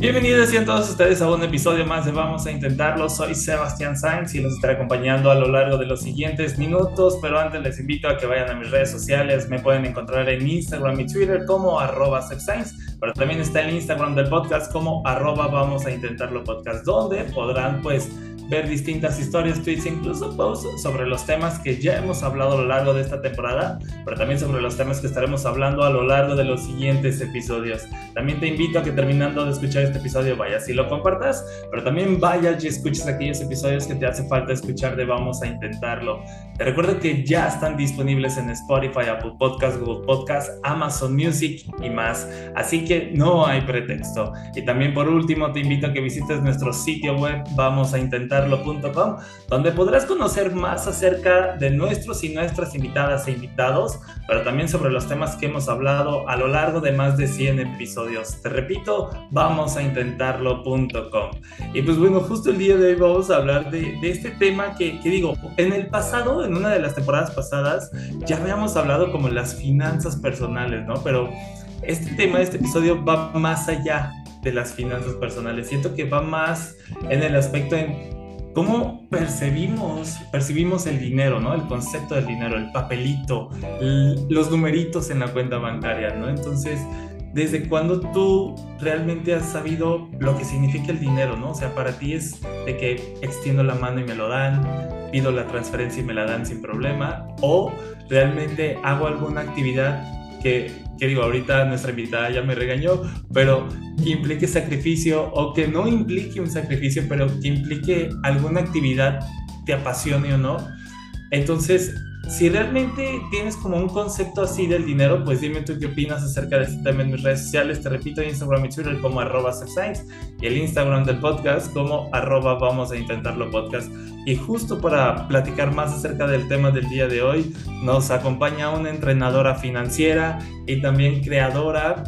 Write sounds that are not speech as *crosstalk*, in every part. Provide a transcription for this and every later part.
Bienvenidos sean todos ustedes a un episodio más de Vamos a Intentarlo. Soy Sebastián Sainz y los estaré acompañando a lo largo de los siguientes minutos, pero antes les invito a que vayan a mis redes sociales. Me pueden encontrar en Instagram y Twitter como arroba pero también está el Instagram del podcast como arroba Vamos a Intentarlo Podcast, donde podrán pues ver distintas historias, tweets, incluso posts sobre los temas que ya hemos hablado a lo largo de esta temporada, pero también sobre los temas que estaremos hablando a lo largo de los siguientes episodios. También te invito a que terminando de escuchar este episodio vayas y lo compartas, pero también vayas y escuches aquellos episodios que te hace falta escuchar de Vamos a Intentarlo. Te recuerdo que ya están disponibles en Spotify, Apple Podcasts, Google Podcasts, Amazon Music y más, así que no hay pretexto. Y también por último te invito a que visites nuestro sitio web Vamos a Intentar donde podrás conocer más acerca de nuestros y nuestras invitadas e invitados, pero también sobre los temas que hemos hablado a lo largo de más de 100 episodios. Te repito, vamos a intentarlo.com. Y pues bueno, justo el día de hoy vamos a hablar de, este tema que, que digo, en el pasado, en una de las temporadas pasadas, ya habíamos hablado como las finanzas personales, ¿no? Pero este tema, este episodio va más allá de las finanzas personales. Siento que va más en el aspecto en cómo percibimos, percibimos el dinero, ¿no? El concepto del dinero, el papelito, los numeritos en la cuenta bancaria, ¿no? Entonces, ¿desde cuándo tú realmente has sabido lo que significa el dinero, ¿no? O sea, para ti es de que extiendo la mano y me lo dan, pido la transferencia y me la dan sin problema, o realmente hago alguna actividad que, que digo, ahorita nuestra invitada ya me regañó, pero que implique sacrificio o que no implique un sacrificio, pero que implique alguna actividad te apasione o no. Entonces, si realmente tienes como un concepto así del dinero, pues dime tú qué opinas acerca de este tema en mis redes sociales. Te repito, Instagram y Twitter como arroba Science y el Instagram del podcast como arroba vamos a intentarlo podcast. Y justo para platicar más acerca del tema del día de hoy, nos acompaña una entrenadora financiera y también creadora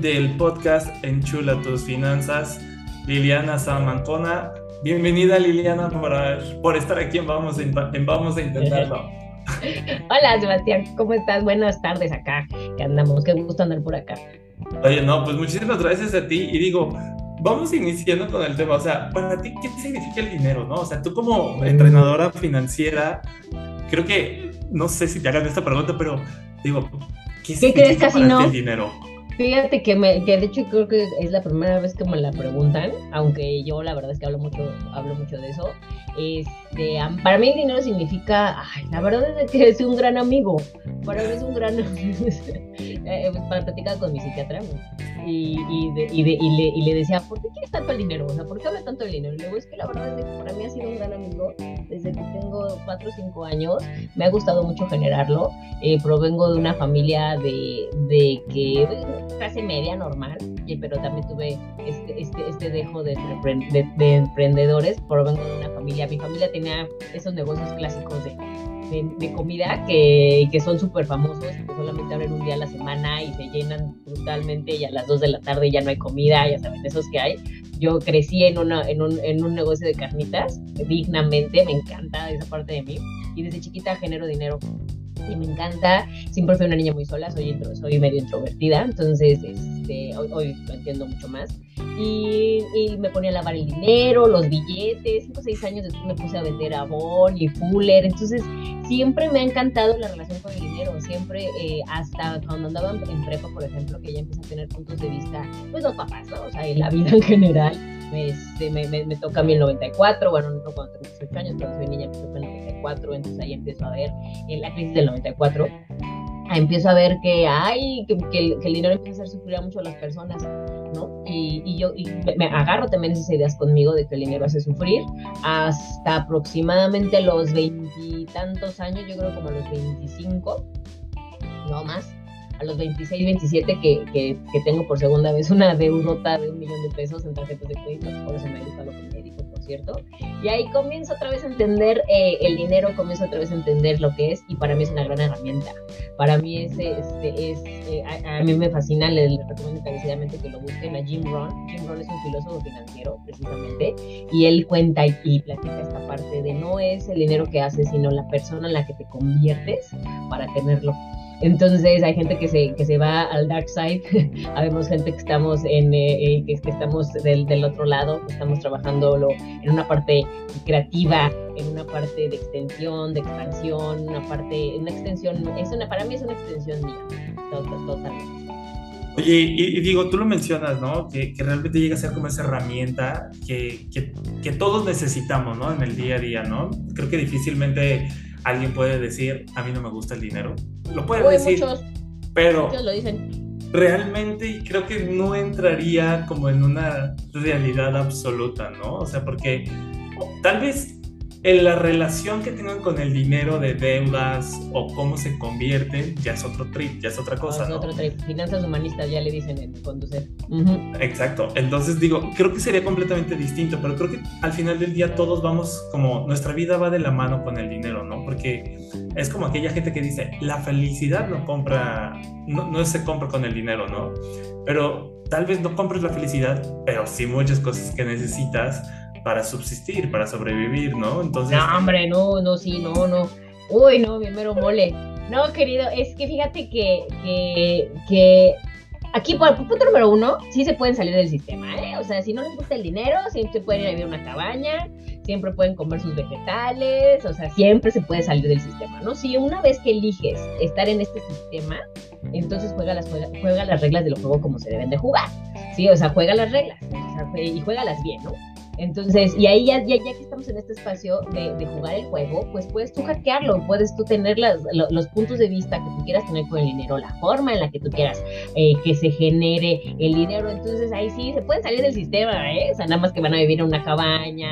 del podcast Enchula tus finanzas, Liliana Samancona. Bienvenida Liliana por, por estar aquí en Vamos, en Vamos a Intentarlo. Hola Sebastián, ¿cómo estás? Buenas tardes acá, que andamos, qué gusto andar por acá. Oye, no, pues muchísimas gracias a ti y digo, vamos iniciando con el tema, o sea, para ti, ¿qué significa el dinero, no? O sea, tú como entrenadora financiera, creo que, no sé si te hagan esta pregunta, pero digo, ¿qué, ¿Qué crees casi no? el dinero? Fíjate que, me, que de hecho creo que es la primera vez que me la preguntan, aunque yo la verdad es que hablo mucho, hablo mucho de eso. Este, para mí el dinero significa, ay, la verdad es que es un gran amigo. Para mí es un gran *laughs* eh, pues, para platicar con mi psiquiatra y, y, y, le, y, le, decía, ¿por qué quieres tanto el dinero? O sea, ¿por qué hablas tanto del dinero? Y luego es que la verdad es que para mí ha sido un gran amigo desde que tengo 4 o 5 años. Me ha gustado mucho generarlo. Eh, provengo de una familia de, de que clase media normal, pero también tuve este, este, este dejo de, de, emprendedores, provengo de una familia, mi familia tenía esos negocios clásicos de, de, comida que, que son súper famosos, que solamente abren un día a la semana y se llenan brutalmente y a las 2 de la tarde ya no hay comida, ya saben, esos que hay. Yo crecí en, una, en, un, en un negocio de carnitas, dignamente, me encanta esa parte de mí, y desde chiquita genero dinero y me encanta. Siempre fui una niña muy sola, soy, soy medio introvertida, entonces este, hoy, lo entiendo mucho más. Y, me ponía a lavar el dinero, los billetes. Cinco o seis años después me puse a vender Avon y Fuller. Entonces, siempre me ha encantado la relación con el dinero. Siempre, eh, hasta cuando andaba en prepa, por ejemplo, que ya empecé a tener puntos de vista, pues los papás, ¿no? O sea, en la vida en general. Me, este, me, me, toca a mí el 94, bueno, no cuando tengo 18 años, pero soy niña, me toca el 94, entonces ahí empiezo a ver en la crisis del 94 empiezo a ver que hay, que, que, el, dinero empieza a hacer sufrir a mucho a las personas, ¿no? Y, y yo y me agarro también esas ideas conmigo de que el dinero hace sufrir hasta aproximadamente los veintitantos años, yo creo como los 25, no más, a a los 26, 27 que, que, que tengo por segunda vez una deudota de un millón de pesos en tarjetas de crédito, por eso me gusta lo que me dijo, por cierto. Y ahí comienzo otra vez a entender eh, el dinero, comienzo otra vez a entender lo que es y para mí es una gran herramienta. Para mí es, este, es eh, a, mí me fascina, les, recomiendo encarecidamente que lo busquen a Jim Rohn. Jim Rohn es un filósofo financiero, precisamente, y él cuenta y, y platica esta parte de no es el dinero que haces, sino la persona en la que te conviertes para tenerlo. Entonces hay gente que se, que se va al dark side, *laughs* habemos gente que estamos en eh, eh, que, estamos del, del, otro lado, que estamos trabajándolo en una parte creativa, en una parte de extensión, de expansión, una parte, una extensión, es una, para mí es una extensión mía, totalmente. Oye, y, digo, tú lo mencionas, ¿no? Que, que, realmente llega a ser como esa herramienta que, que, que, todos necesitamos, ¿no? En el día a día, ¿no? Creo que difícilmente alguien puede decir, a mí no me gusta el dinero. Lo puede decir, pero lo dicen. realmente creo que no entraría como en una realidad absoluta, ¿no? O sea, porque tal vez en la relación que tienen con el dinero de deudas o cómo se convierten, ya es otro trip, ya es otra cosa. es otro trip. Finanzas humanistas ya le dicen en conducir. Exacto. Entonces digo, creo que sería completamente distinto, pero creo que al final del día todos vamos como, nuestra vida va de la mano con el dinero, ¿no? Porque es como aquella gente que dice, la felicidad no compra, no, no se compra con el dinero, ¿no? Pero tal vez no compres la felicidad, pero sí muchas cosas que necesitas para subsistir, para sobrevivir, ¿no? Entonces... No, hombre, no, no, sí, no, no. Uy, no, mi mero mole. No, querido, es que fíjate que, que, que aquí, por punto número uno, sí se pueden salir del sistema, ¿eh? O sea, si no les gusta el dinero, siempre pueden ir a vivir una cabaña, siempre pueden comer sus vegetales, o sea, siempre se puede salir del sistema, ¿no? Si una vez que eliges estar en este sistema, entonces juega las, juega, juega las reglas del juego como se deben de jugar, ¿sí? O sea, juega las reglas, o sea, y juégalas bien, ¿no? Entonces, y ahí ya, ya, ya, que estamos en este espacio de, de, jugar el juego, pues puedes tú hackearlo, puedes tú tener las, los puntos de vista que tú quieras tener con el dinero, la forma en la que tú quieras eh, que se genere el dinero. Entonces ahí sí se pueden salir del sistema, ¿eh? O sea, nada más que van a vivir en una cabaña.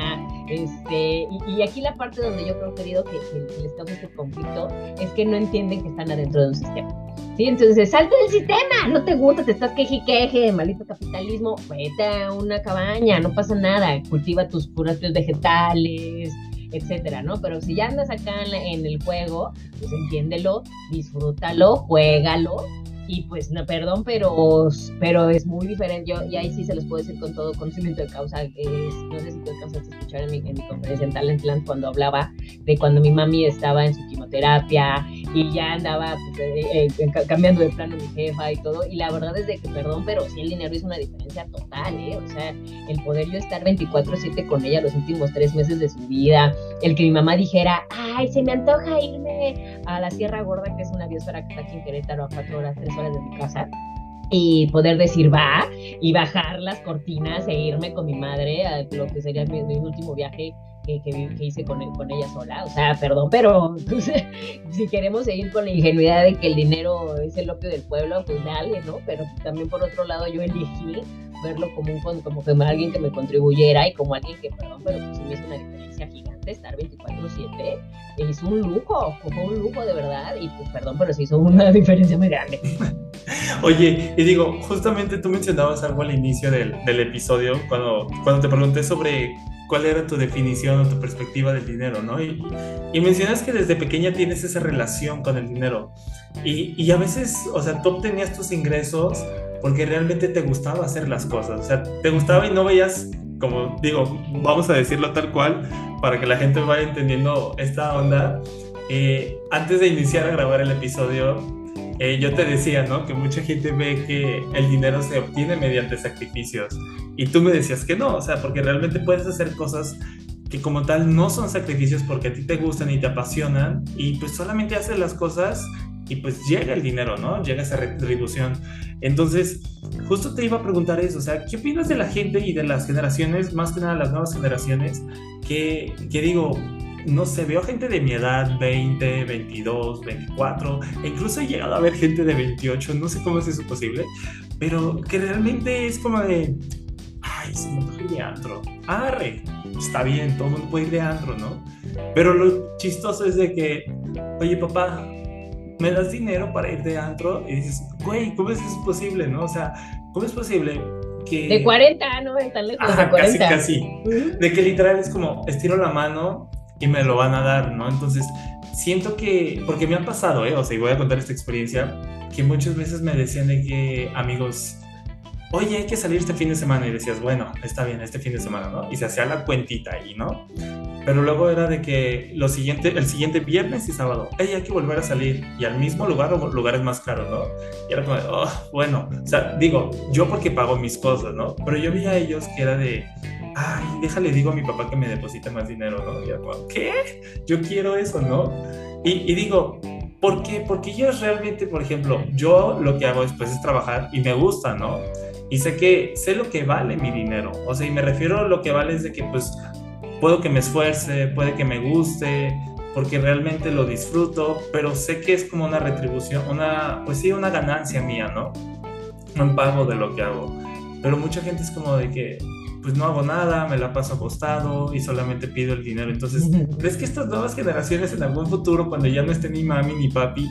Este, y, aquí la parte donde yo creo, querido, que, que, que les causa este conflicto es que no entienden que están adentro de un sistema. Sí, entonces salte del sistema, no te gusta, te estás queje queje, maldito capitalismo, vete a una cabaña, no pasa nada, cultiva tus puras vegetales, etcétera, ¿no? Pero si ya andas acá en, el juego, pues entiéndelo, disfrútalo, juégalo y pues no, perdón, pero, pero es muy diferente. Yo, y ahí sí se los puedo decir con todo conocimiento de causa. Es, no sé si tú alcanzaste a escuchar en mi, en mi conferencia en Talentland cuando hablaba de cuando mi mami estaba en su quimioterapia y ya andaba pues, eh, eh, cambiando de plano mi jefa y todo. Y la verdad es que, perdón, pero sí el dinero hizo una diferencia total, ¿eh? O sea, el poder yo estar 24-7 con ella los últimos tres meses de su vida, el que mi mamá dijera, ay, se me antoja irme a la Sierra Gorda, que es una biosfera que está aquí en Querétaro a cuatro horas, tres horas de mi casa y poder decir va y bajar las cortinas e irme con mi madre a lo que sería mi, último viaje que, que, hice con, con, ella sola. O sea, perdón, pero *laughs* si queremos seguir con la ingenuidad de que el dinero es el opio del pueblo, pues dale, ¿no? Pero también por otro lado yo elegí verlo como, un, como, como alguien que me contribuyera y como alguien que, perdón, pero pues me hizo una diferencia gigante estar 24/7. Es un lujo, fue un lujo de verdad y pues perdón, pero sí hizo una *laughs* diferencia muy grande. *laughs* Oye, y digo, justamente tú mencionabas algo al inicio del, del episodio cuando, cuando te pregunté sobre cuál era tu definición o tu perspectiva del dinero, ¿no? Y, y, mencionas que desde pequeña tienes esa relación con el dinero. Y, y, a veces, o sea, tú obtenías tus ingresos porque realmente te gustaba hacer las cosas. O sea, te gustaba y no veías, como digo, vamos a decirlo tal cual, para que la gente vaya entendiendo esta onda. Eh, antes de iniciar a grabar el episodio, eh, yo te decía, ¿no? Que mucha gente ve que el dinero se obtiene mediante sacrificios. Y tú me decías que no, o sea, porque realmente puedes hacer cosas que como tal no son sacrificios porque a ti te gustan y te apasionan y pues solamente haces las cosas y pues llega el dinero, ¿no? Llega esa retribución. Entonces, justo te iba a preguntar eso, o sea, ¿qué opinas de la gente y de las generaciones, más que nada las nuevas generaciones, que, que digo, no sé, veo gente de mi edad, 20, 22, 24, e incluso he llegado a ver gente de 28, no sé cómo es eso posible, pero que realmente es como de, ay, se me ir de arre, está bien, todo el mundo puede ir de antro, ¿no? Pero lo chistoso es de que, oye papá, me das dinero para ir de antro y dices, güey, ¿cómo es posible, no? O sea, ¿cómo es posible que... De 40, no tan lejos, de 40. Casi, casi. De que literal es como, estiro la mano y me lo van a dar, ¿no? Entonces, siento que, porque me han pasado, ¿eh? O sea, y voy a contar esta experiencia, que muchas veces me decían de que, amigos, oye, hay que salir este fin de semana. Y decías, bueno, está bien, este fin de semana, ¿no? Y se hacía la cuentita ahí, ¿no? Pero luego era de que lo siguiente, el siguiente viernes y sábado, hey, hay que volver a salir y al mismo lugar o lugares más caros, ¿no? Y era como, oh, bueno, o sea, digo, yo porque pago mis cosas, ¿no? Pero yo vi a ellos que era de, ay, déjale, digo a mi papá que me deposite más dinero, ¿no? Y era como, ¿qué? Yo quiero eso, ¿no? Y, y digo, ¿por qué? Porque yo realmente, por ejemplo, yo lo que hago después es trabajar y me gusta, ¿no? Y sé que sé lo que vale mi dinero. O sea, y me refiero a lo que vale es de que pues puedo que me esfuerce, puede que me guste, porque realmente lo disfruto, pero sé que es como una retribución, una, pues sí, una ganancia mía, ¿no? Un pago de lo que hago. Pero mucha gente es como de que, pues no hago nada, me la paso acostado y solamente pido el dinero. Entonces, *laughs* ¿crees que estas nuevas generaciones en algún futuro, cuando ya no esté ni mami ni papi,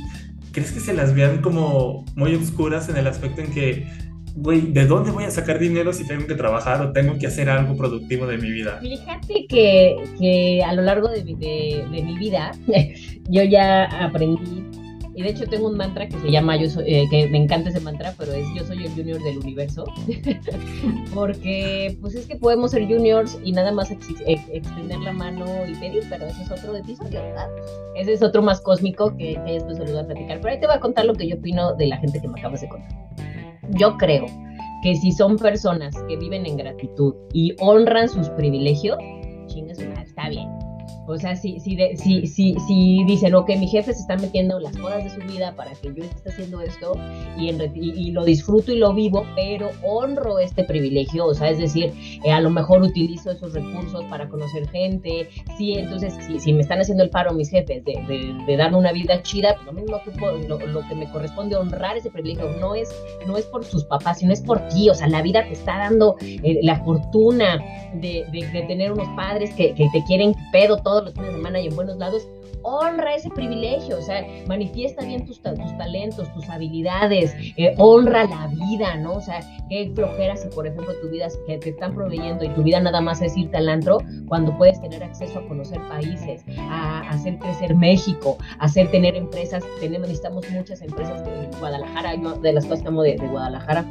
crees que se las vean como muy oscuras en el aspecto en que güey, ¿de dónde voy a sacar dinero si tengo que trabajar o tengo que hacer algo productivo de mi vida? Fíjate que, que a lo largo de, de, mi vida *laughs* yo ya aprendí, y de hecho tengo un mantra que se llama, yo eh, que me encanta ese mantra, pero es yo soy el junior del universo, *laughs* porque pues es que podemos ser juniors y nada más extender la mano y pedir, pero ese es otro episodio, ¿verdad? Ese es otro más cósmico que, que después se lo voy a platicar, pero ahí te voy a contar lo que yo opino de la gente que me acabas de contar yo creo que si son personas que viven en gratitud y honran sus privilegios, madre, está bien. O sea, si, si, si, si, si dicen, ok, mi jefe se está metiendo las horas de su vida para que yo esté haciendo esto y, y, lo disfruto y lo vivo, pero honro este privilegio, o sea, es decir, eh, a lo mejor utilizo esos recursos para conocer gente, sí, entonces, si, si me están haciendo el paro mis jefes de, de, darme una vida chida, pues lo mismo que, lo, lo, que me corresponde honrar ese privilegio, no es, no es por sus papás, sino es por ti, o sea, la vida te está dando eh, la fortuna de, de, tener unos padres que, que te quieren pedo todo los fines de semana y en buenos lados, honra ese privilegio, o sea, manifiesta bien tus, tus talentos, tus habilidades, eh, honra la vida, ¿no? O sea, qué flojera si, por ejemplo, tu vida que te están proveyendo y tu vida nada más es irte al cuando puedes tener acceso a conocer países, a, hacer crecer México, hacer tener empresas, tenemos, necesitamos muchas empresas de Guadalajara, de las cosas como de, de Guadalajara,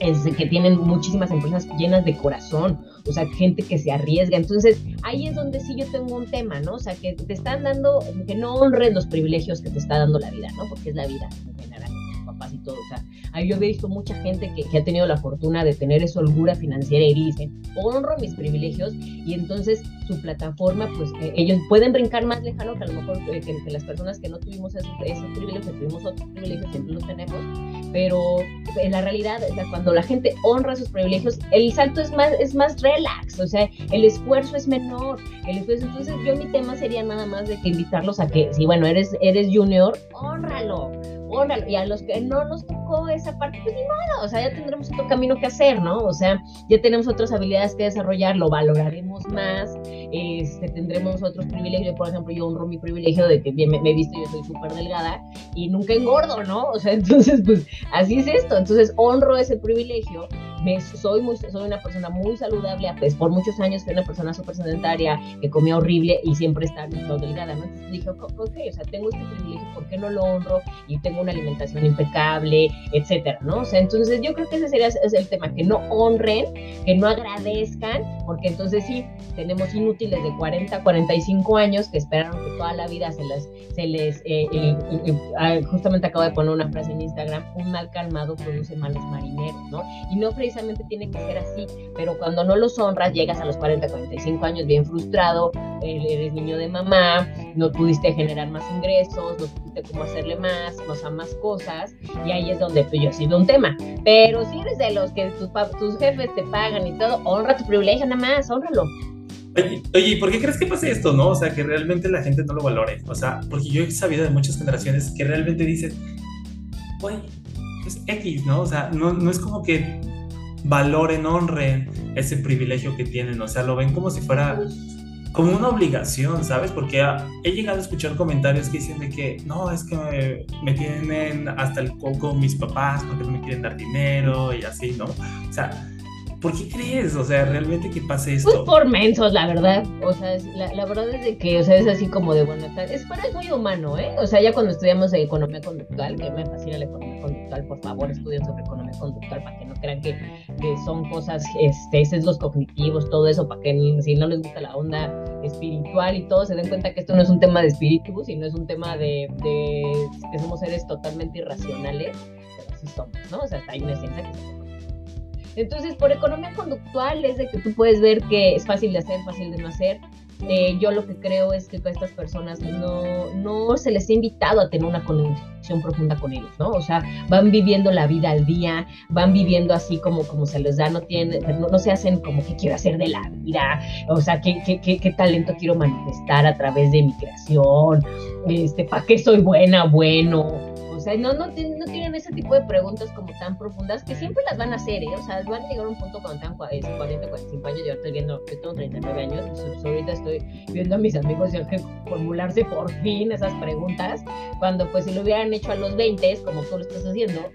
es que tienen muchísimas empresas llenas de corazón, o sea, gente que se arriesga. Entonces, ahí es donde sí yo tengo un tema, ¿no? O sea, que te están dando, que no honres los privilegios que te está dando la vida, ¿no? Porque es la vida en general, papás y todo. O sea, ahí yo he visto mucha gente que, ha tenido la fortuna de tener esa holgura financiera y dicen, honro mis privilegios y entonces su plataforma, pues eh, ellos pueden brincar más lejano que a lo mejor eh, que, las personas que no tuvimos esos, esos privilegios, que tuvimos otros privilegios, siempre los tenemos, pero en la realidad, o sea, cuando la gente honra sus privilegios, el salto es más, es más relax, o sea, el esfuerzo es menor, el esfuerzo, entonces yo mi tema sería nada más de que invitarlos a que, si bueno, eres, eres junior, honralo, honralo, y a los que no nos tocó esa parte, pues ni modo, o sea, ya tendremos otro camino que hacer, ¿no? O sea, ya tenemos otras habilidades que desarrollar, lo valoraremos más, este, tendremos otros privilegios. Por ejemplo, yo honro mi privilegio de que bien me, he visto, yo soy súper delgada y nunca engordo, ¿no? O sea, *laughs* entonces, pues así es esto. Entonces, honro ese privilegio. Me, soy, muy, soy una persona muy saludable, pues por muchos años fui una persona súper sedentaria, que comía horrible y siempre estaba delgada. Entonces dije, ok, o sea, tengo este privilegio, ¿por qué no lo honro? Y tengo una alimentación impecable, etcétera, ¿no? O sea, entonces yo creo que ese sería el tema, que no honren, que no agradezcan, porque entonces sí, tenemos inútil de 40, 45 años que esperaron que toda la vida se les, se les eh, eh, eh, justamente acabo de poner una frase en Instagram, un mal calmado produce males marineros, ¿no? Y no precisamente tiene que ser así, pero cuando no los honras, llegas a los 40, 45 años bien frustrado, eres niño de mamá, no pudiste generar más ingresos, no supiste cómo hacerle más, no sea, más cosas, y ahí es donde pues, yo sí veo un tema. Pero si eres de los que tus, tus jefes te pagan y todo, honra tu privilegio nada más, honralo. Oye, oye, ¿por qué crees que pase esto, no? O sea, que realmente la gente no lo valore. O sea, porque yo he sabido de muchas generaciones que realmente dicen, oye, es X, ¿no? O sea, no, no es como que valoren, honren ese privilegio que tienen. O sea, lo ven como si fuera como una obligación, ¿sabes? Porque he llegado a escuchar comentarios que dicen de que no, es que me, tienen hasta el coco mis papás porque no me quieren dar dinero y así, ¿no? O sea, ¿Por qué crees? O sea, realmente que pase esto. Pues por mensos, la verdad. O sea, la, verdad es de que, o sea, es así como de bueno, es, pero es muy humano, ¿eh? O sea, ya cuando estudiamos economía conductual, que me fascina la economía conductual, por favor, estudien sobre economía conductual para que no crean que, que son cosas, este, los cognitivos, todo eso, para que si no les gusta la onda espiritual y todo, se den cuenta que esto no es un tema de espíritu, sino es un tema de, de que somos seres totalmente irracionales, pero así somos, ¿no? O sea, hasta hay una ciencia que se entonces, por economía conductual es de que tú puedes ver que es fácil de hacer, fácil de no hacer. Eh, yo lo que creo es que a estas personas no, no se les ha invitado a tener una conexión profunda con ellos, ¿no? O sea, van viviendo la vida al día, van viviendo así como, como se les da, no, tienen, no, no se hacen como que quiero hacer de la vida, o sea, qué, qué, qué, qué talento quiero manifestar a través de mi creación, este, ¿para qué soy buena, bueno? O sea, no, no, no, tienen ese tipo de preguntas como tan profundas que siempre las van a hacer, ¿eh? O sea, van a llegar a un punto cuando tengan 40, 45 años. Yo estoy viendo, yo tengo 39 años, y ahorita estoy viendo a mis amigos ya que formularse por fin esas preguntas, cuando pues si lo hubieran hecho a los 20, como tú lo estás haciendo,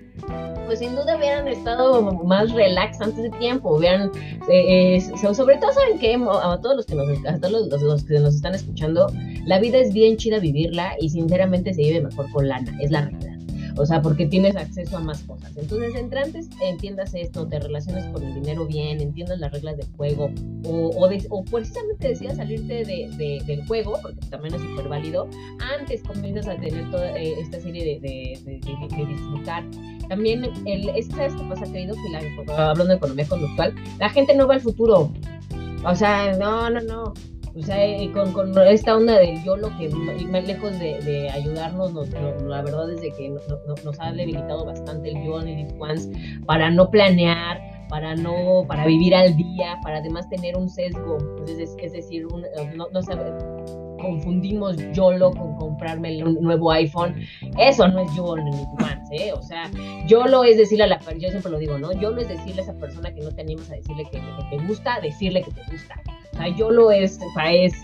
pues sin duda hubieran estado más relax antes de tiempo, hubieran, eh, eh, sobre todo saben que a todos los que nos, a los, que nos están escuchando, la vida es bien chida vivirla y sinceramente se vive mejor con lana, es la realidad. O sea, porque tienes acceso a más cosas. Entonces, entrantes, entiendas esto, te relaciones con el dinero bien, entiendas las reglas del juego, o, o, o precisamente decidas salirte de, del juego, porque también es súper válido, antes comienzas a tener toda eh, esta serie de, de, disfrutar. También, el, ¿sabes qué pasa, querido? Que hablando de economía conductual, la gente no va al futuro. O sea, no, no, no. O sea, eh, con, con, esta onda del yo lo que más lejos de, ayudarnos, la verdad es de que nos ha debilitado bastante el yo en el para no planear, para no, para vivir al día, para además tener un sesgo, es, es decir, un, no, no saber, confundimos YOLO con comprarme un nuevo iPhone. Eso no es YOLO en Ones, ¿eh? O sea, YOLO es decirle a la persona, yo siempre lo digo, ¿no? YOLO es decirle a esa persona que no te animas a decirle que te gusta, decirle que te gusta. O sea, YOLO es,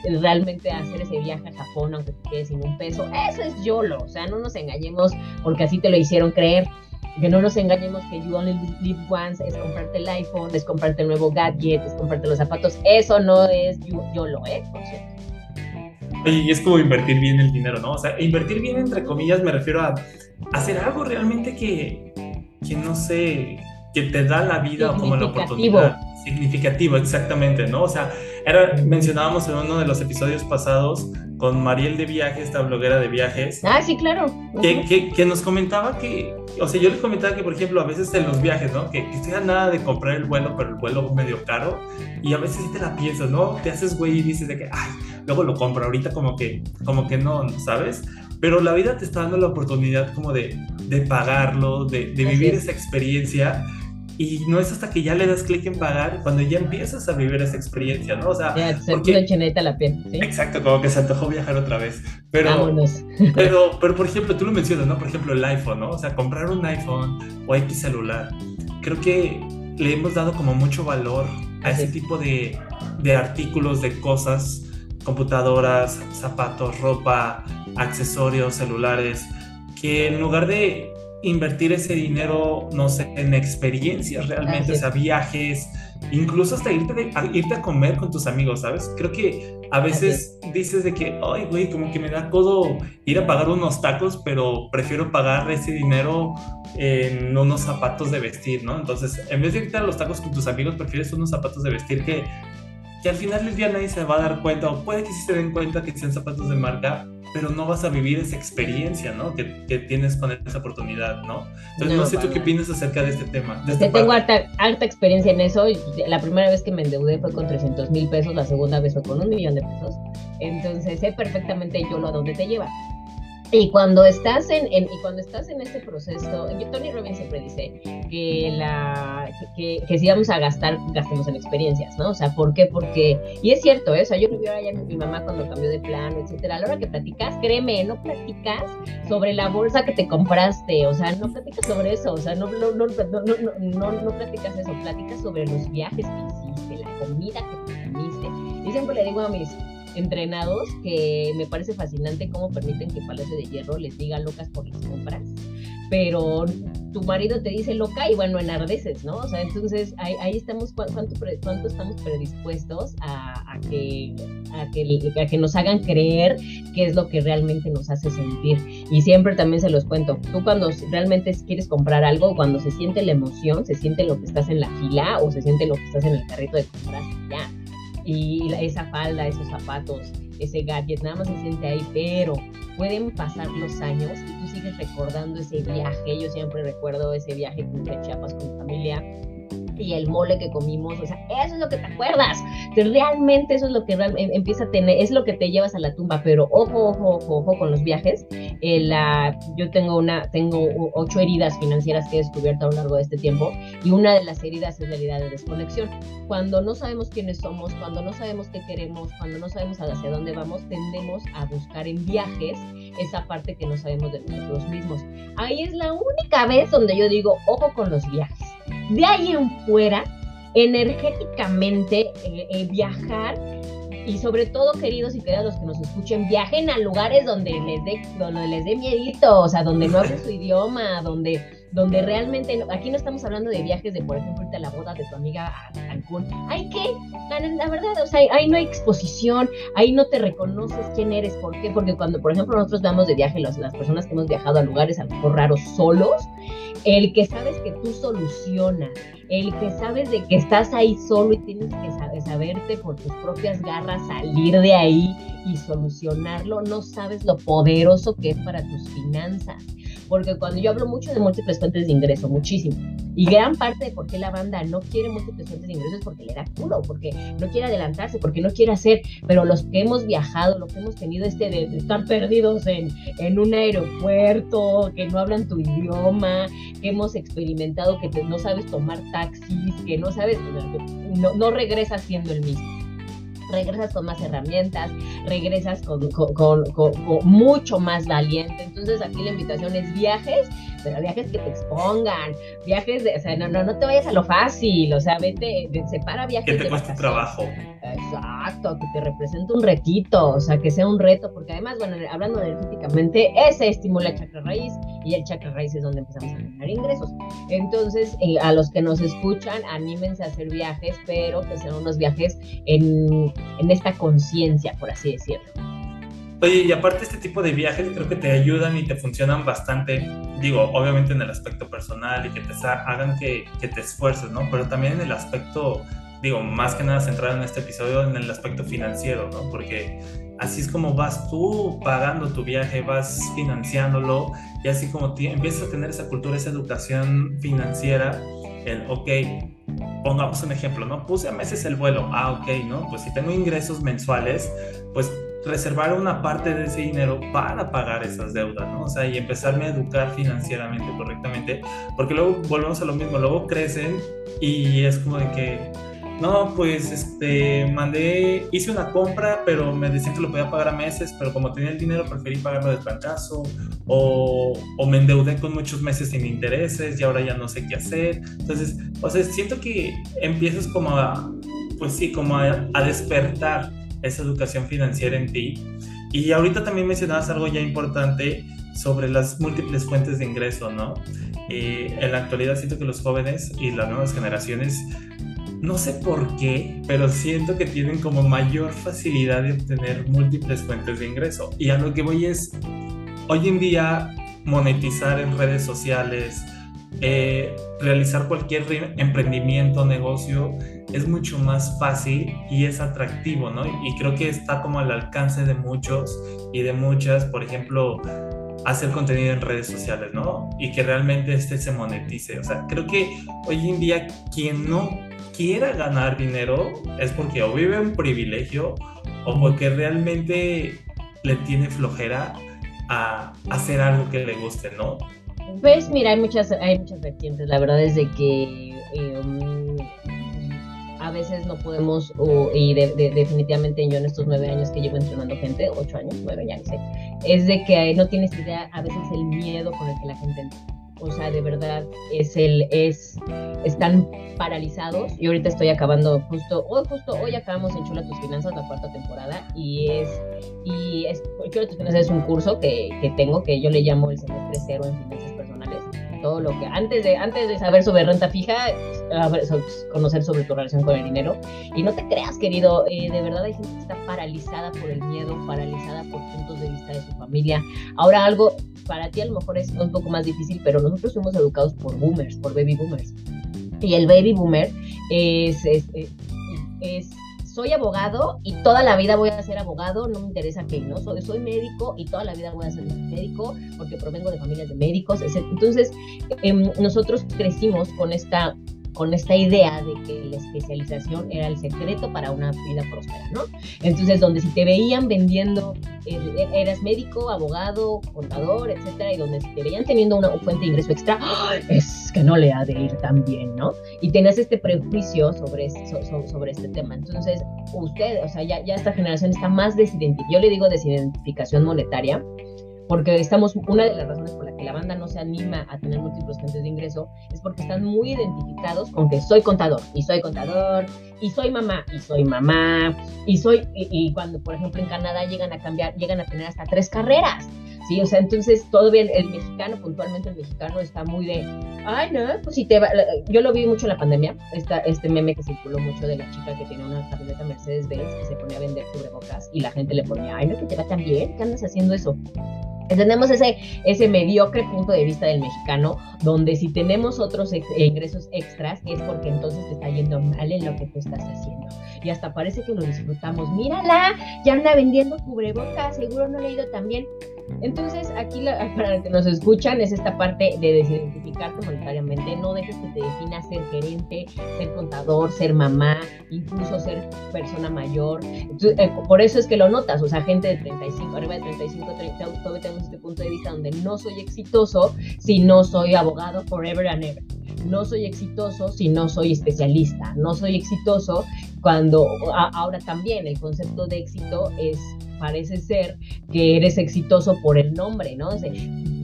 es realmente hacer ese viaje a Japón aunque te quedes sin un peso. Eso es YOLO. O sea, no nos engañemos porque así te lo hicieron creer. Que no nos engañemos que you only live once es comprarte el iPhone, es comprarte el nuevo gadget, es comprarte los zapatos. Eso no es YOLO, ¿eh? Por cierto. Y es como invertir bien el dinero, ¿no? O sea, invertir bien, entre comillas, me refiero a hacer algo realmente que, que no sé, que te da la vida o como la oportunidad. Significativo, exactamente, ¿no? O sea, era, mencionábamos en uno de los episodios pasados con Mariel de Viajes, esta bloguera de viajes. Ah, sí, claro. que, que, nos comentaba que, o sea, yo le comentaba que, por ejemplo, a veces en los viajes, ¿no? Que, que estoy a nada de comprar el vuelo, pero el vuelo medio caro. Y a veces sí te la piensas, ¿no? Te haces güey y dices de que, ay, luego lo compro. Ahorita como que, como que no, ¿sabes? Pero la vida te está dando la oportunidad como de, de pagarlo, de, de vivir esa experiencia y no es hasta que ya le das clic en pagar cuando ya empiezas a vivir esa experiencia, ¿no? O sea, ya, porque... cheneta la piel, ¿sí? Exacto, como que se antojó viajar otra vez. Pero, *laughs* pero, pero, por ejemplo, tú lo mencionas, ¿no? Por ejemplo, el iPhone, ¿no? O sea, comprar un iPhone o X celular, creo que le hemos dado como mucho valor a ese tipo de, de artículos, de cosas, computadoras, zapatos, ropa, accesorios, celulares, que en lugar de invertir ese dinero, no sé, en experiencias realmente, o sea, viajes, incluso hasta irte, a, irte a comer con tus amigos, ¿sabes? Creo que a veces dices de que, ay, güey, como que me da codo ir a pagar unos tacos, pero prefiero pagar ese dinero en unos zapatos de vestir, ¿no? Entonces, en vez de irte a los tacos con tus amigos, prefieres unos zapatos de vestir que, que al final del día nadie se va a dar cuenta, o puede que sí se den cuenta que sean zapatos de marca, pero no vas a vivir esa experiencia, ¿no? Que, que tienes con esa oportunidad, ¿no? Entonces, no, sé tú qué opinas acerca de este tema. De tengo alta, alta, experiencia en eso. La primera vez que me endeudé fue con 300 mil pesos, la segunda vez fue con un millón de pesos. Entonces, sé perfectamente yo lo a dónde te lleva. Y cuando estás en, y cuando estás en este proceso, Tony Robbins siempre dice que la que, si vamos a gastar, gastemos en experiencias, ¿no? O sea, ¿por qué? Porque, y es cierto, ¿eh? o sea, yo lo vi ahora mi mamá cuando cambió de plano, etcétera. A la hora que platicas, créeme, no platicas sobre la bolsa que te compraste, o sea, no platicas sobre eso, o sea, no, no, no, no, no, no platicas eso, platicas sobre los viajes que hiciste, la comida que te comiste. Y siempre le digo a mis entrenados que me parece fascinante cómo permiten que Palacio de Hierro les diga locas por las compras pero tu marido te dice loca y bueno, enardeces, ¿no? O sea, entonces ahí, ahí estamos, ¿cuánto, ¿cuánto, estamos predispuestos a, a, que, a, que, a que nos hagan creer qué es lo que realmente nos hace sentir? Y siempre también se los cuento, tú cuando realmente quieres comprar algo, cuando se siente la emoción, se siente lo que estás en la fila o se siente lo que estás en el carrito de compras, ya. Y esa falda, esos zapatos, ese gadget, nada más se siente ahí, pero pueden pasar los años y tú sigues recordando ese viaje. Yo siempre recuerdo ese viaje con Chiapas con mi familia y el mole que comimos, o sea, eso es lo que te acuerdas. Realmente eso es lo que em, empieza a tener, es lo que te llevas a la tumba, pero ojo, ojo, ojo, ojo con los viajes. Eh, yo tengo una, tengo ocho heridas financieras que he descubierto a lo largo de este tiempo y una de las heridas es la herida de desconexión. Cuando no sabemos quiénes somos, cuando no sabemos qué queremos, cuando no sabemos hacia dónde vamos, tendemos a buscar en viajes esa parte que no sabemos de nosotros mismos. Ahí es la única vez donde yo digo, ojo con los viajes de ahí en fuera, energéticamente, eh, eh, viajar y sobre todo, queridos y queridas los que nos escuchen, viajen a lugares donde les dé, les dé miedito, o sea, donde no hablen su idioma, donde, donde realmente, aquí no estamos hablando de viajes de, por ejemplo, irte a la boda de tu amiga a Cancún. Hay que, la, verdad, o sea, ahí no hay exposición, ahí no te reconoces quién eres, ¿por qué? Porque cuando, por ejemplo, nosotros damos de viaje, las personas que hemos viajado a lugares a lo raros solos, el que sabes que tú solucionas, el que sabes de que estás ahí solo y tienes que saber, saberte por tus propias garras salir de ahí y solucionarlo, no sabes lo poderoso que es para tus finanzas porque cuando yo hablo mucho de múltiples fuentes de ingreso, muchísimo, y gran parte de por qué la banda no quiere múltiples fuentes de ingreso es porque le da culo, porque no quiere adelantarse, porque no quiere hacer, pero los que hemos viajado, los que hemos tenido este de, estar perdidos en, en, un aeropuerto, que no hablan tu idioma, que hemos experimentado que no sabes tomar taxis, que no sabes, no, no regresas siendo el mismo regresas con más herramientas, regresas con, mucho más valiente. Entonces aquí la invitación es viajes, pero viajes que te expongan, viajes de, o sea, no, no, no te vayas a lo fácil, o sea, vete, separa viajes. Que te cueste trabajo. Exacto, que te represente un retito, o sea, que sea un reto, porque además, bueno, hablando energéticamente, ese estimula el chakra raíz y el chakra raíz es donde empezamos a generar ingresos. Entonces, eh, a los que nos escuchan, anímense a hacer viajes, pero que sean unos viajes en, en esta conciencia, por así decirlo. Oye, y aparte este tipo de viajes creo que te ayudan y te funcionan bastante, digo, obviamente en el aspecto personal y que te hagan que, te esfuerces, ¿no? Pero también en el aspecto digo, más que nada centrado en este episodio en el aspecto financiero, ¿no? Porque así es como vas tú pagando tu viaje, vas financiándolo y así como empiezas a tener esa cultura, esa educación financiera, el, ok, pongamos un ejemplo, ¿no? Puse a meses el vuelo, ah, ok, ¿no? Pues si tengo ingresos mensuales, pues reservar una parte de ese dinero para pagar esas deudas, ¿no? O sea, y empezarme a educar financieramente correctamente, porque luego volvemos a lo mismo, luego crecen y es como de que no, pues este, mandé, hice una compra, pero me decían que lo podía pagar a meses, pero como tenía el dinero preferí pagarlo de trancazo, o, o me endeudé con muchos meses sin intereses y ahora ya no sé qué hacer. Entonces, o sea, siento que empiezas como a, pues sí, como a, despertar esa educación financiera en ti. Y ahorita también mencionabas algo ya importante sobre las múltiples fuentes de ingreso, ¿no? Eh, en la actualidad siento que los jóvenes y las nuevas generaciones no sé por qué, pero siento que tienen como mayor facilidad de obtener múltiples fuentes de ingreso. Y a lo que voy es, hoy en día, monetizar en redes sociales, eh, realizar cualquier emprendimiento, negocio, es mucho más fácil y es atractivo, ¿no? Y creo que está como al alcance de muchos y de muchas, por ejemplo, hacer contenido en redes sociales, ¿no? Y que realmente este se monetice. O sea, creo que hoy en día quien no quiera ganar dinero es porque o vive un privilegio o porque realmente le tiene flojera a hacer algo que le guste, ¿no? Pues mira, hay muchas, hay muchas vertientes. La verdad es de que em, a veces no podemos, y definitivamente yo en estos nueve años que llevo entrenando gente, ocho años, nueve ya no sé, es de que no tienes idea a veces el miedo con el que la gente o sea, de verdad es el, es, están paralizados. Y ahorita estoy acabando justo, hoy justo hoy acabamos en Chula tus finanzas la cuarta temporada y es, y es, Chula tus finanzas es un curso que, que tengo que yo le llamo el semestre cero en finanzas personales. Todo lo que antes de, antes de saber sobre renta fija, conocer sobre tu relación con el dinero. Y no te creas, querido, eh, de verdad hay gente que está paralizada por el miedo, paralizada por puntos de vista de su familia. Ahora algo para ti a lo mejor es un poco más difícil, pero nosotros fuimos educados por boomers, por baby boomers. Y el baby boomer es, es, es, soy abogado y toda la vida voy a ser abogado, no me interesa qué, ¿no? Soy, soy médico y toda la vida voy a ser médico porque provengo de familias de médicos. Entonces, em, nosotros crecimos con esta con esta idea de que la especialización era el secreto para una vida próspera, ¿no? Entonces, donde si te veían vendiendo, eh, eras médico, abogado, contador, etcétera, y donde si te veían teniendo una fuente de ingreso extra, es que no le ha de ir tan bien, ¿no? Y tenías este prejuicio sobre, sobre este tema. Entonces, usted, o sea, ya, ya esta generación está más desidentificada, yo le digo desidentificación monetaria, porque estamos, una de las razones que la banda no se anima a tener múltiples fuentes de ingreso es porque están muy identificados con que soy contador, y soy contador, y soy mamá, y soy mamá, y soy, y, cuando por ejemplo en Canadá llegan a cambiar, llegan a tener hasta tres carreras, ¿sí? O sea, entonces todavía el, el mexicano, puntualmente el mexicano está muy de, ay, no, pues si te va, yo lo vi mucho en la pandemia, esta, este meme que circuló mucho de la chica que tiene una camioneta Mercedes-Benz que se ponía a vender cubrebocas y la gente le ponía, ay, no, que te va tan bien, ¿qué andas haciendo eso? Tenemos ese, ese mediocre punto de vista del mexicano, donde si tenemos otros ingresos extras, es porque entonces te está yendo mal en lo que tú estás haciendo. Y hasta parece que lo disfrutamos. Mírala, ya anda vendiendo cubrebocas, seguro no le ha ido tan bien. Entonces, aquí *laughs* para los que nos escuchan es esta parte de desidentificarte monetariamente. No dejes que te defina ser gerente, ser contador, ser mamá, incluso ser persona mayor. Eh, por eso es que lo notas, o sea, gente de 35, arriba de 35, 30, todavía tenemos este punto de vista donde no soy exitoso si no soy abogado forever and ever. No soy exitoso si no soy especialista. No soy exitoso cuando ahora también el concepto de éxito es parece ser que eres exitoso por el nombre, ¿no?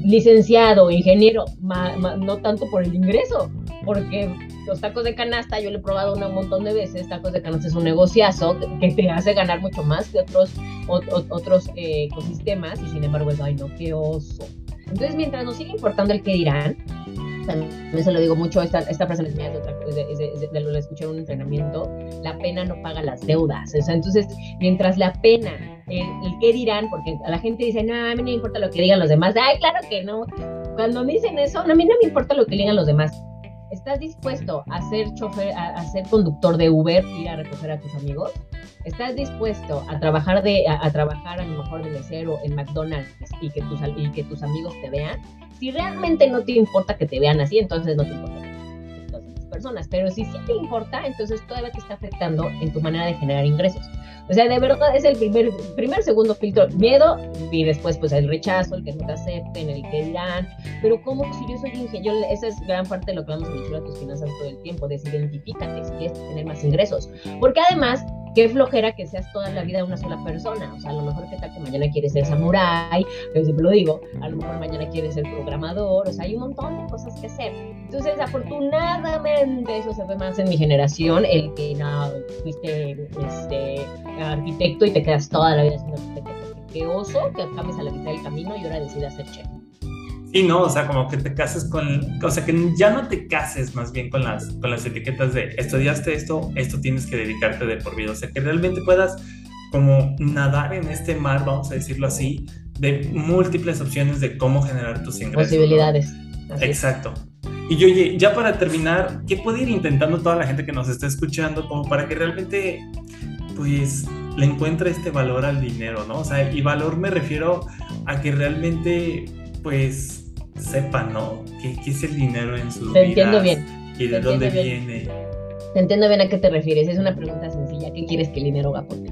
licenciado, ingeniero, no tanto por el ingreso, porque los tacos de canasta, yo lo he probado un montón de veces, tacos de canasta es un negociazo que te hace ganar mucho más que otros, otros eh, ecosistemas y sin embargo es, ay no, qué oso. Entonces, mientras nos sigue importando el que dirán, también se lo digo mucho, esta, esta frase es mía, de otra, de, lo escuché en un entrenamiento, la pena no paga las deudas. Entonces, mientras la pena, el, el qué dirán, porque a la gente dice, no, a mí no me importa lo que digan los demás. Ay, claro que no. Cuando me dicen eso, a mí no me importa lo que digan los demás. ¿Estás dispuesto a ser chofer, a, ser conductor de Uber, ir a recoger a tus amigos? ¿Estás dispuesto a trabajar de, a, trabajar a lo mejor de mesero en McDonald's y que tus y que tus amigos te vean? Si realmente no te importa que te vean así, entonces no te importa personas. Pero si sí te importa, entonces todavía te está afectando en tu manera de generar ingresos. O sea, de verdad es el primer, primer, segundo filtro, miedo y después pues el rechazo, el que no te acepten, el que dirán, pero como si yo soy ingeniero, esa es gran parte de lo que vamos a decir a tus finanzas todo el tiempo, desidentifícate si quieres tener más ingresos, porque además qué flojera que seas toda la vida una sola persona. O sea, a lo mejor que tal que mañana quieres ser samurái, yo siempre lo digo, a lo mejor mañana quieres ser programador, o sea, hay un montón de cosas que hacer. Entonces, afortunadamente, eso se ve más en mi generación, el que no, fuiste este, arquitecto y te quedas toda la vida siendo arquitecto. Qué oso que cambies a la mitad del camino y ahora decidas ser chef. Sí, no, o sea, como que te cases con, o sea, que ya no te cases más bien con las, con las etiquetas de estudiaste esto, esto tienes que dedicarte de por vida, o sea, que realmente puedas como nadar en este mar, vamos a decirlo así, de múltiples opciones de cómo generar tus ingresos. Posibilidades. Exacto. Y oye, ya para terminar, ¿qué puede ir intentando toda la gente que nos está escuchando como para que realmente, pues, le encuentre este valor al dinero, ¿no? O sea, y valor me refiero a que realmente pues sepan, ¿no? ¿Qué, es el dinero en sus Te entiendo bien. Y de dónde viene. Te entiendo bien a qué te refieres. Es una pregunta sencilla. ¿Qué quieres que el dinero haga por ti?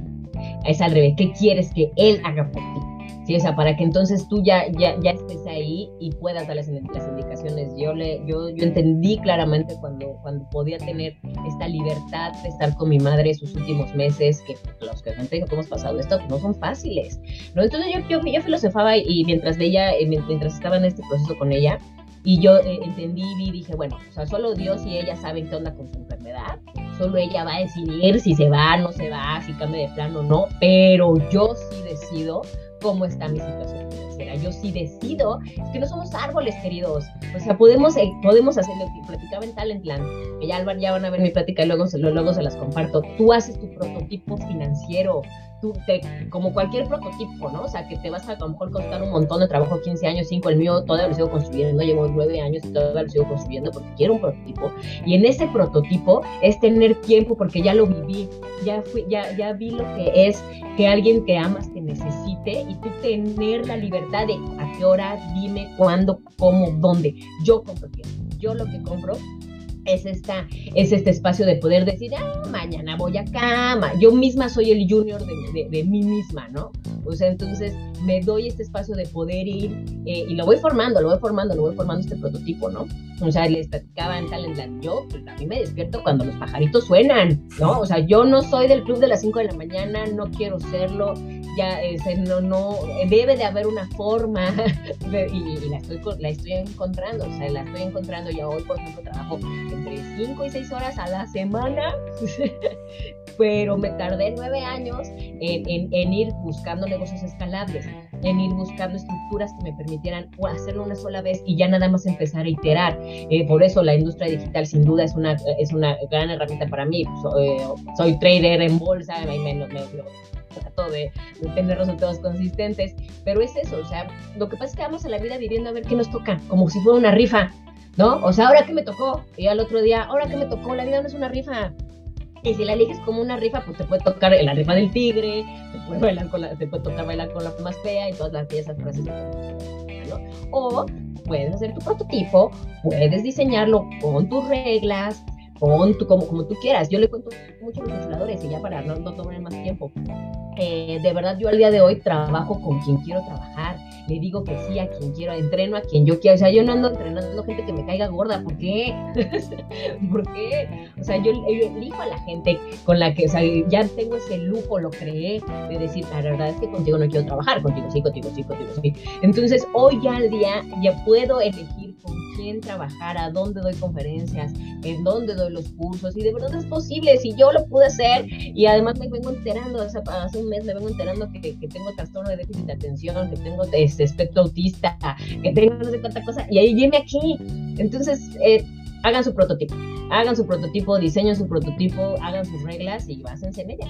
Es al revés. ¿Qué quieres que él haga por ti? Sí, o sea, para que entonces tú ya, ya, ya estés ahí y puedas dar las, indicaciones. Yo, le, yo, yo entendí claramente cuando, cuando podía tener esta libertad de estar con mi madre sus últimos meses, que los que gente que hemos pasado esto no son fáciles. ¿no? Entonces yo, yo, yo filosofaba y mientras veía, eh, mientras estaba en este proceso con ella, Y yo eh, entendí y dije, bueno, o sea, solo Dios y ella saben qué onda con su enfermedad. Solo ella va a decidir si se va, no se va, si cambia de plan o no. Pero yo sí decido cómo está mi situación financiera. Yo sí decido, es que no somos árboles, queridos. O sea, podemos, eh, podemos hacer lo que platicaba en Talentland, ya, ya van a ver mi plática y luego, luego se las comparto. Tú haces tu prototipo financiero, como cualquier prototipo, ¿no? O sea, que te vas a a lo mejor costar un montón de trabajo, 15 años, 5, el mío todavía lo sigo construyendo, llevo 9 años y todavía lo sigo construyendo porque quiero un prototipo. Y en ese prototipo es tener tiempo porque ya lo viví, ya, fui, ya, ya vi lo que es que alguien que amas te necesite y tú tener la libertad de a qué hora, dime, cuándo, cómo, dónde. Yo compro tiempo. Yo lo que compro es, esta, es este espacio de poder decir, ah, mañana voy a cama. Yo misma soy el junior de, de, mí misma, ¿no? O sea, entonces me doy este espacio de poder ir eh, y lo voy formando, lo voy formando, lo voy formando este prototipo, ¿no? O sea, les platicaba en Talentland, yo, pues, a mí me despierto cuando los pajaritos suenan, ¿no? O sea, yo no soy del club de las 5 de la mañana, no quiero serlo, ya este, no, no, debe de haber una forma *laughs* y, la, estoy, la estoy encontrando, o sea, la estoy encontrando ya hoy, por ejemplo, trabajo entre 5 y 6 horas a la semana, *laughs* pero me tardé nueve años en, en, ir buscando negocios escalables, en ir buscando estructuras que me permitieran hacerlo una sola vez y ya nada más empezar a iterar. Eh, por eso la industria digital sin duda es una, es una gran herramienta para mí. Eh, soy trader en bolsa, me, me, me, trato de, tener resultados consistentes, pero es eso, o sea, lo que pasa es que vamos a la vida viviendo a ver qué nos toca, como si fuera una rifa, ¿no? O sea, ahora que me tocó, y al otro día, ahora que me tocó, la vida no es una rifa. Y si la eliges como una rifa, pues te puede tocar la rifa del tigre, te puede, bailar con la, te puede tocar bailar con la más fea y todas las esas frases. ¿no? O puedes hacer tu prototipo, puedes diseñarlo con tus reglas, con tu, como, como tú quieras. Yo le cuento mucho a los controladores y ya para no, no tomar más tiempo. Eh, de verdad yo al día de hoy trabajo con quien quiero trabajar, le digo que sí a quien quiero, entreno a quien yo quiero, o sea, yo no ando entrenando gente que me caiga gorda, ¿por qué? *laughs* ¿Por qué? O sea, yo, elijo a la gente con la que, o sea, ya tengo ese lujo, lo creé, de decir, la verdad es que contigo no quiero trabajar, contigo sí, contigo sí, contigo sí. Entonces, hoy ya al día ya puedo elegir quién trabajar, a dónde doy conferencias, en dónde doy los cursos, y de verdad es posible, si yo lo pude hacer, y además me vengo enterando, hace un mes me vengo enterando que, que tengo trastorno de déficit de atención, que tengo este espectro autista, que tengo no sé cuánta cosa, y ahí viene aquí. Entonces, eh, hagan su prototipo, hagan su prototipo, diseñen su prototipo, hagan sus reglas y básense en ellas.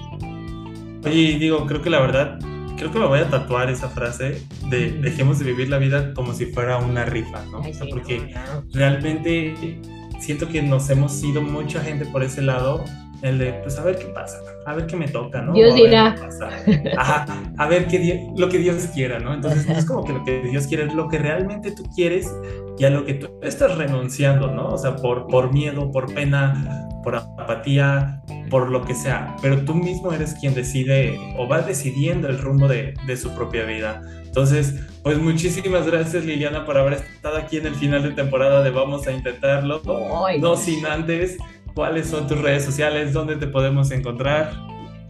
Oye, digo, creo que la verdad creo que me voy a tatuar esa frase de dejemos de vivir la vida como si fuera una rifa, ¿no? porque realmente siento que nos hemos ido mucha gente por ese lado, el de, pues a ver qué pasa, a ver qué me toca, ¿no? Dios dirá. Ajá, a ver qué lo que Dios quiera, ¿no? Entonces no es como que lo que Dios quiere, es lo que realmente tú quieres y a lo que tú estás renunciando, ¿no? O sea, por, por miedo, por pena, por apatía, por lo que sea, pero tú mismo eres quien decide o va decidiendo el rumbo de, de, su propia vida. Entonces, pues muchísimas gracias Liliana por haber estado aquí en el final de temporada de Vamos a Intentarlo. No sin antes, ¿cuáles son tus redes sociales? ¿Dónde te podemos encontrar?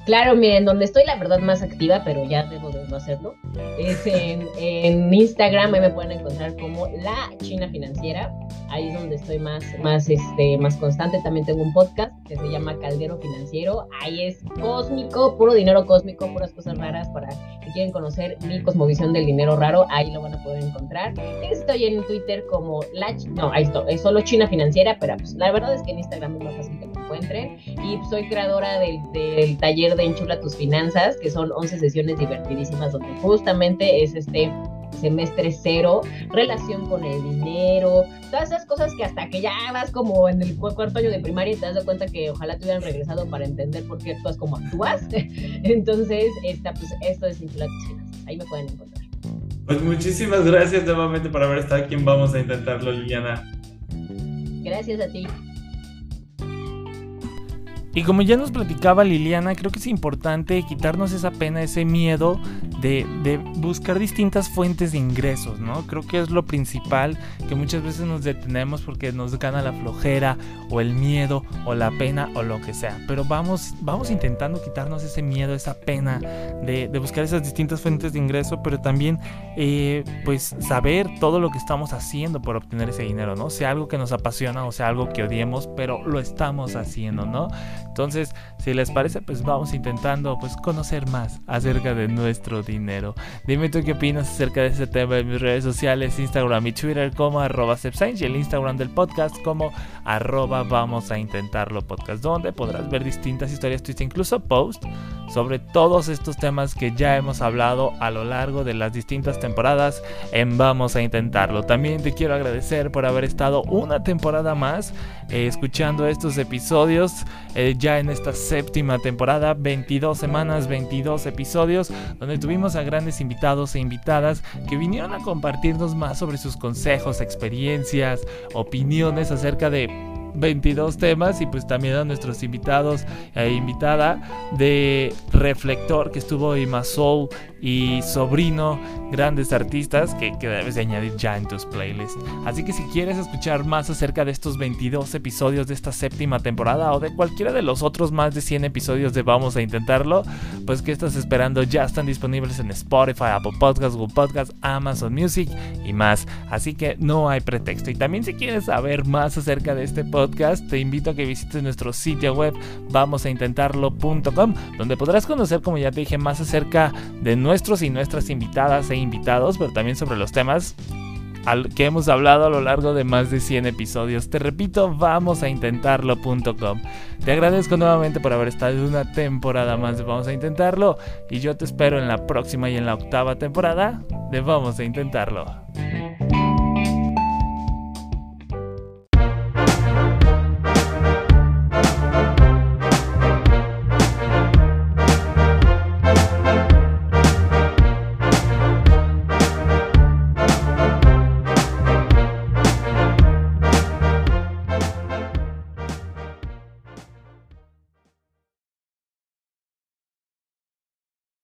Claro, miren, donde estoy la verdad más activa, pero ya debo de no hacerlo, es en, Instagram, ahí me pueden encontrar como La China Financiera, ahí es donde estoy más, más, este, más constante, también tengo un podcast que se llama Caldero Financiero, ahí es cósmico, puro dinero cósmico, puras cosas raras para que quieren conocer mi cosmovisión del dinero raro, ahí lo van a poder encontrar. Estoy en Twitter como La, no, ahí estoy, es solo China Financiera, pero pues la verdad es que en Instagram es más fácil encuentren, y soy creadora del, del taller de Enchula tus finanzas, que son 11 sesiones divertidísimas donde justamente es este semestre cero, relación con el dinero, todas esas cosas que hasta que ya vas como en el cuarto año de primaria te das cuenta que ojalá te hubieran regresado para entender por qué actúas como actúas. *laughs* Entonces, esta, pues, esto es Enchula tus finanzas. Ahí me pueden encontrar. Pues muchísimas gracias nuevamente por haber estado aquí Vamos a Intentarlo, Liliana. Gracias a ti. Y como ya nos platicaba Liliana, creo que es importante quitarnos esa pena, ese miedo de, de, buscar distintas fuentes de ingresos, ¿no? Creo que es lo principal que muchas veces nos detenemos porque nos gana la flojera o el miedo o la pena o lo que sea. Pero vamos, vamos intentando quitarnos ese miedo, esa pena de, de buscar esas distintas fuentes de ingreso, pero también eh, pues saber todo lo que estamos haciendo por obtener ese dinero, ¿no? Sea algo que nos apasiona o sea algo que odiemos, pero lo estamos haciendo, ¿no? Entonces, si les parece, pues vamos intentando pues conocer más acerca de nuestro dinero. Dime tú qué opinas acerca de este tema en mis redes sociales, Instagram y Twitter como arroba y el Instagram del podcast como arroba vamos a intentarlo podcast, donde podrás ver distintas historias, tweets, incluso post sobre todos estos temas que ya hemos hablado a lo largo de las distintas temporadas en Vamos a Intentarlo. También te quiero agradecer por haber estado una temporada más eh, escuchando estos episodios eh, ya en esta séptima temporada, 22 semanas, 22 episodios, donde tuvimos a grandes invitados e invitadas que vinieron a compartirnos más sobre sus consejos, experiencias, opiniones acerca de 22 temas y pues también a nuestros invitados e invitada de Reflector que estuvo Soul y Sobrino, grandes artistas que, debes de añadir ya en tus playlists. Así que si quieres escuchar más acerca de estos 22 episodios de esta séptima temporada o de cualquiera de los otros más de 100 episodios de Vamos a Intentarlo, pues que estás esperando ya están disponibles en Spotify, Apple Podcasts, Google Podcasts, Amazon Music y más. Así que no hay pretexto. Y también si quieres saber más acerca de este podcast, te invito a que visites nuestro sitio web vamosaintentarlo.com, donde podrás conocer, como ya te dije, más acerca de nuestros y nuestras invitadas e invitados, pero también sobre los temas que hemos hablado a lo largo de más de 100 episodios. Te repito, vamos a intentarlo.com. Te agradezco nuevamente por haber estado una temporada más de Vamos a Intentarlo y yo te espero en la próxima y en la octava temporada de Vamos a Intentarlo.